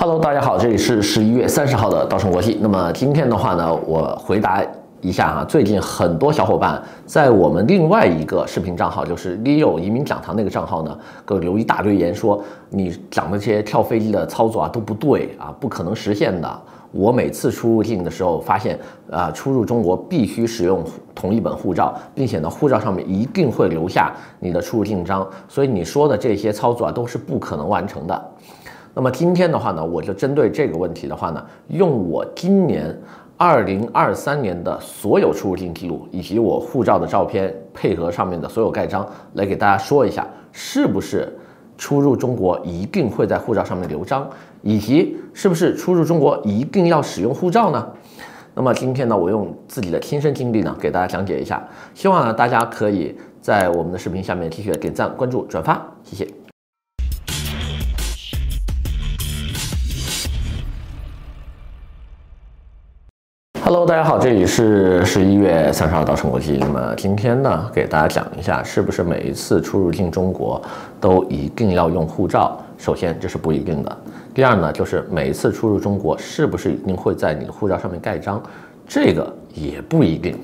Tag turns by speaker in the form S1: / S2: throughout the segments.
S1: Hello，大家好，这里是十一月三十号的稻盛国际。那么今天的话呢，我回答一下哈，最近很多小伙伴在我们另外一个视频账号，就是 Leo 移民讲堂那个账号呢，给我留一大堆言说你讲的这些跳飞机的操作啊都不对啊，不可能实现的。我每次出入境的时候发现啊，出入中国必须使用同一本护照，并且呢，护照上面一定会留下你的出入境章，所以你说的这些操作啊都是不可能完成的。那么今天的话呢，我就针对这个问题的话呢，用我今年二零二三年的所有出入境记录，以及我护照的照片配合上面的所有盖章，来给大家说一下，是不是出入中国一定会在护照上面留章，以及是不是出入中国一定要使用护照呢？那么今天呢，我用自己的亲身经历呢，给大家讲解一下，希望呢大家可以在我们的视频下面继续点赞、关注、转发，谢谢。Hello，大家好，这里是十一月三十号稻盛国际。那么今天呢，给大家讲一下，是不是每一次出入境中国都一定要用护照？首先，这是不一定的。第二呢，就是每一次出入中国，是不是一定会在你的护照上面盖章？这个也不一定。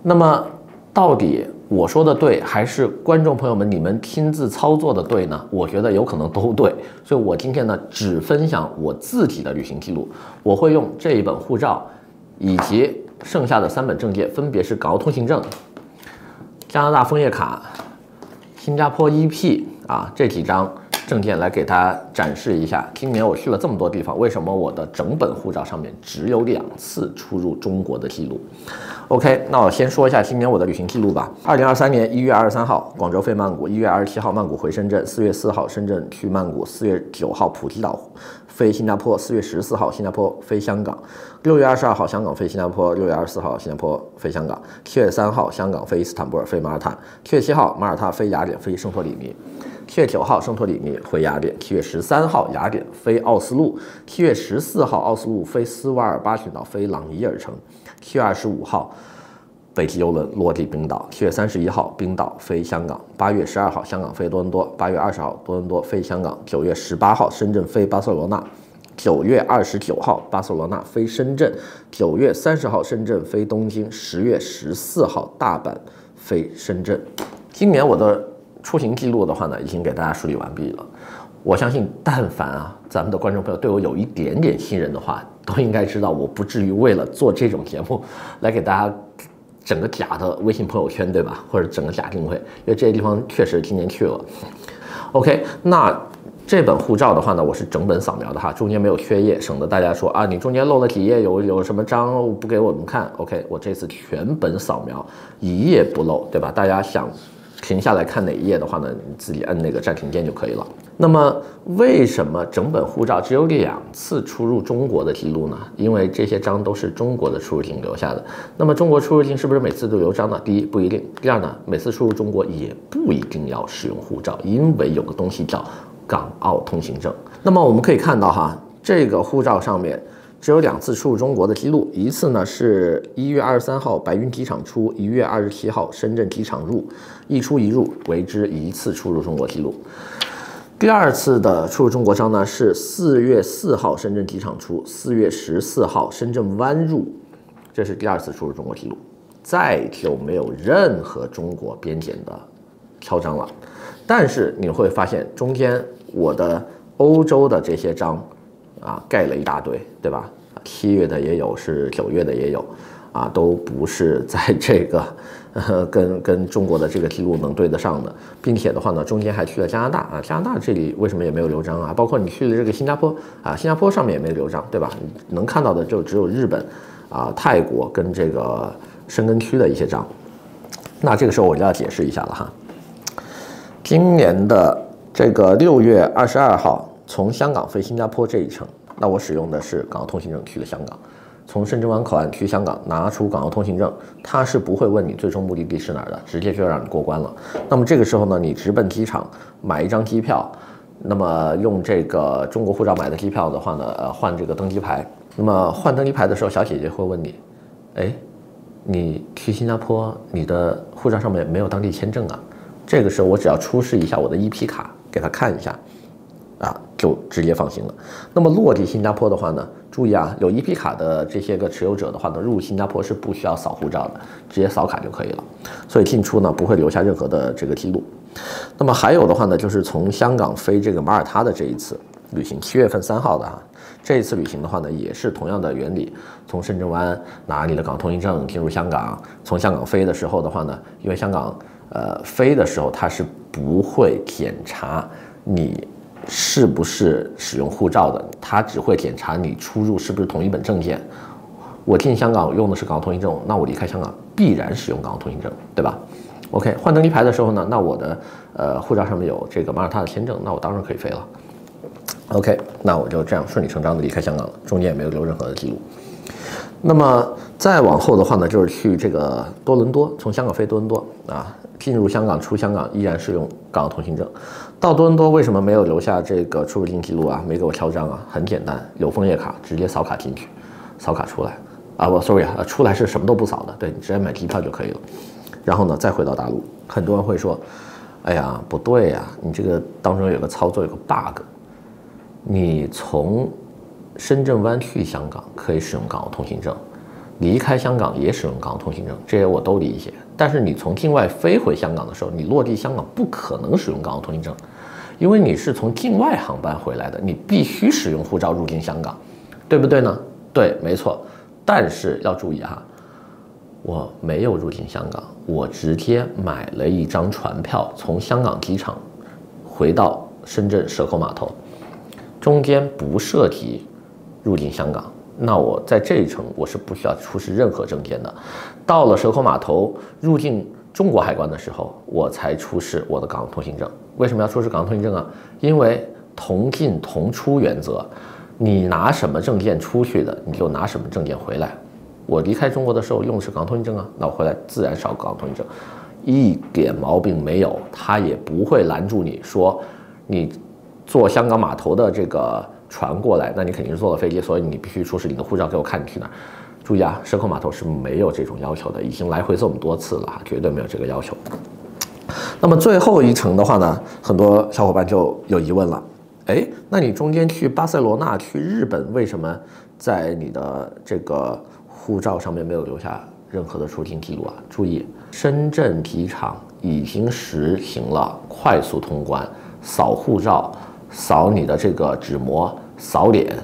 S1: 那么，到底我说的对，还是观众朋友们你们亲自操作的对呢？我觉得有可能都对。所以我今天呢，只分享我自己的旅行记录。我会用这一本护照。以及剩下的三本证件，分别是港澳通行证、加拿大枫叶卡、新加坡 EP 啊，这几张证件来给大家展示一下。今年我去了这么多地方，为什么我的整本护照上面只有两次出入中国的记录？OK，那我先说一下今年我的旅行记录吧。二零二三年一月二十三号，广州飞曼谷；一月二十七号，曼谷回深圳；四月四号，深圳去曼谷；四月九号，普吉岛。飞新加坡，四月十四号，新加坡飞香港；六月二十二号，香港飞新加坡；六月二十四号，新加坡飞香港；七月三号，香港飞伊斯坦布尔，飞马尔他；七月七号，马耳他飞雅典，飞圣托里尼；七月九号，圣托里尼回雅典；七月十三号，雅典飞奥斯陆；七月十四号，奥斯陆飞斯瓦尔巴群岛，飞朗伊尔城；七月二十五号。北极游轮落地冰岛，七月三十一号冰岛飞香港，八月十二号香港飞多伦多，八月二十号多伦多飞香港，九月十八号深圳飞巴塞罗那，九月二十九号巴塞罗那飞深圳，九月三十号深圳飞东京，十月十四号大阪飞深圳。今年我的出行记录的话呢，已经给大家梳理完毕了。我相信，但凡啊咱们的观众朋友对我有一点点信任的话，都应该知道我不至于为了做这种节目来给大家。整个假的微信朋友圈，对吧？或者整个假定位，因为这些地方确实今年去了。OK，那这本护照的话呢，我是整本扫描的哈，中间没有缺页，省得大家说啊，你中间漏了几页，有有什么章不给我们看。OK，我这次全本扫描，一页不漏，对吧？大家想。停下来看哪一页的话呢，你自己按那个暂停键就可以了。那么为什么整本护照只有两次出入中国的记录呢？因为这些章都是中国的出入境留下的。那么中国出入境是不是每次都留章呢？第一不一定，第二呢，每次出入中国也不一定要使用护照，因为有个东西叫港澳通行证。那么我们可以看到哈，这个护照上面。只有两次出入中国的记录，一次呢是一月二十三号白云机场出，一月二十七号深圳机场入，一出一入为之一次出入中国记录。第二次的出入中国章呢是四月四号深圳机场出，四月十四号深圳湾入，这是第二次出入中国记录，再就没有任何中国边检的敲章了。但是你会发现中间我的欧洲的这些章。啊，盖了一大堆，对吧？七月的也有，是九月的也有，啊，都不是在这个，呃、跟跟中国的这个记录能对得上的，并且的话呢，中间还去了加拿大啊，加拿大这里为什么也没有留章啊？包括你去了这个新加坡啊，新加坡上面也没留章，对吧？能看到的就只有日本，啊，泰国跟这个申根区的一些章。那这个时候我就要解释一下了哈，今年的这个六月二十二号。从香港飞新加坡这一程，那我使用的是港澳通行证去的香港。从深圳湾口岸去香港，拿出港澳通行证，他是不会问你最终目的地是哪儿的，直接就让你过关了。那么这个时候呢，你直奔机场买一张机票，那么用这个中国护照买的机票的话呢，呃，换这个登机牌。那么换登机牌的时候，小姐姐会问你，哎，你去新加坡，你的护照上面没有当地签证啊？这个时候我只要出示一下我的 EP 卡，给他看一下，啊。就直接放行了。那么落地新加坡的话呢，注意啊，有 EP 卡的这些个持有者的话呢，入新加坡是不需要扫护照的，直接扫卡就可以了。所以进出呢不会留下任何的这个记录。那么还有的话呢，就是从香港飞这个马耳他的这一次旅行，七月份三号的啊，这一次旅行的话呢，也是同样的原理，从深圳湾拿你的港通行证进入香港，从香港飞的时候的话呢，因为香港呃飞的时候它是不会检查你。是不是使用护照的？他只会检查你出入是不是同一本证件。我进香港用的是港澳通行证，那我离开香港必然使用港澳通行证，对吧？OK，换登机牌的时候呢，那我的呃护照上面有这个马耳他的签证，那我当然可以飞了。OK，那我就这样顺理成章的离开香港了，中间也没有留任何的记录。那么再往后的话呢，就是去这个多伦多，从香港飞多伦多啊。进入香港、出香港依然是用港澳通行证。到多伦多为什么没有留下这个出入境记录啊？没给我敲章啊？很简单，有枫叶卡，直接扫卡进去，扫卡出来。啊，不，sorry 啊，出来是什么都不扫的，对，你直接买机票就可以了。然后呢，再回到大陆。很多人会说，哎呀，不对呀，你这个当中有个操作有个 bug。你从深圳湾去香港可以使用港澳通行证。离开香港也使用港澳通行证，这些我都理解。但是你从境外飞回香港的时候，你落地香港不可能使用港澳通行证，因为你是从境外航班回来的，你必须使用护照入境香港，对不对呢？对，没错。但是要注意哈，我没有入境香港，我直接买了一张船票，从香港机场回到深圳蛇口码头，中间不涉及入境香港。那我在这一层我是不需要出示任何证件的，到了蛇口码头入境中国海关的时候，我才出示我的港澳通行证。为什么要出示港澳通行证啊？因为同进同出原则，你拿什么证件出去的，你就拿什么证件回来。我离开中国的时候用的是港澳通行证啊，那我回来自然少港澳通行证，一点毛病没有，他也不会拦住你说你坐香港码头的这个。船过来，那你肯定是坐了飞机，所以你必须出示你的护照给我看，你去哪？注意啊，蛇口码头是没有这种要求的，已经来回这么多次了，绝对没有这个要求。那么最后一程的话呢，很多小伙伴就有疑问了，哎，那你中间去巴塞罗那、去日本，为什么在你的这个护照上面没有留下任何的出境记录啊？注意，深圳机场已经实行了快速通关，扫护照。扫你的这个纸膜，扫脸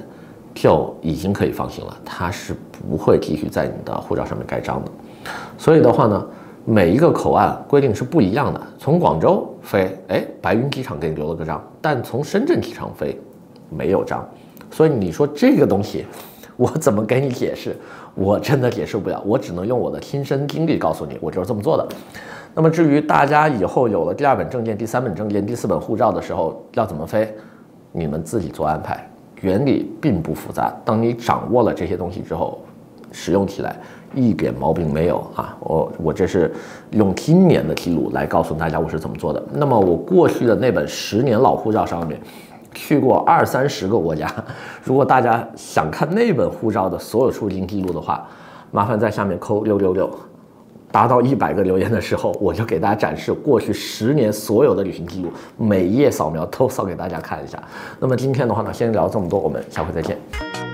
S1: 就已经可以放心了，它是不会继续在你的护照上面盖章的。所以的话呢，每一个口岸规定是不一样的。从广州飞，哎，白云机场给你留了个章，但从深圳机场飞没有章。所以你说这个东西，我怎么给你解释？我真的解释不了，我只能用我的亲身经历告诉你，我就是这么做的。那么至于大家以后有了第二本证件、第三本证件、第四本护照的时候要怎么飞，你们自己做安排。原理并不复杂，当你掌握了这些东西之后，使用起来一点毛病没有啊！我我这是用今年的记录来告诉大家我是怎么做的。那么我过去的那本十年老护照上面去过二三十个国家，如果大家想看那本护照的所有出境记录的话，麻烦在下面扣六六六。达到一百个留言的时候，我就给大家展示过去十年所有的旅行记录，每页扫描都扫给大家看一下。那么今天的话呢，先聊这么多，我们下回再见。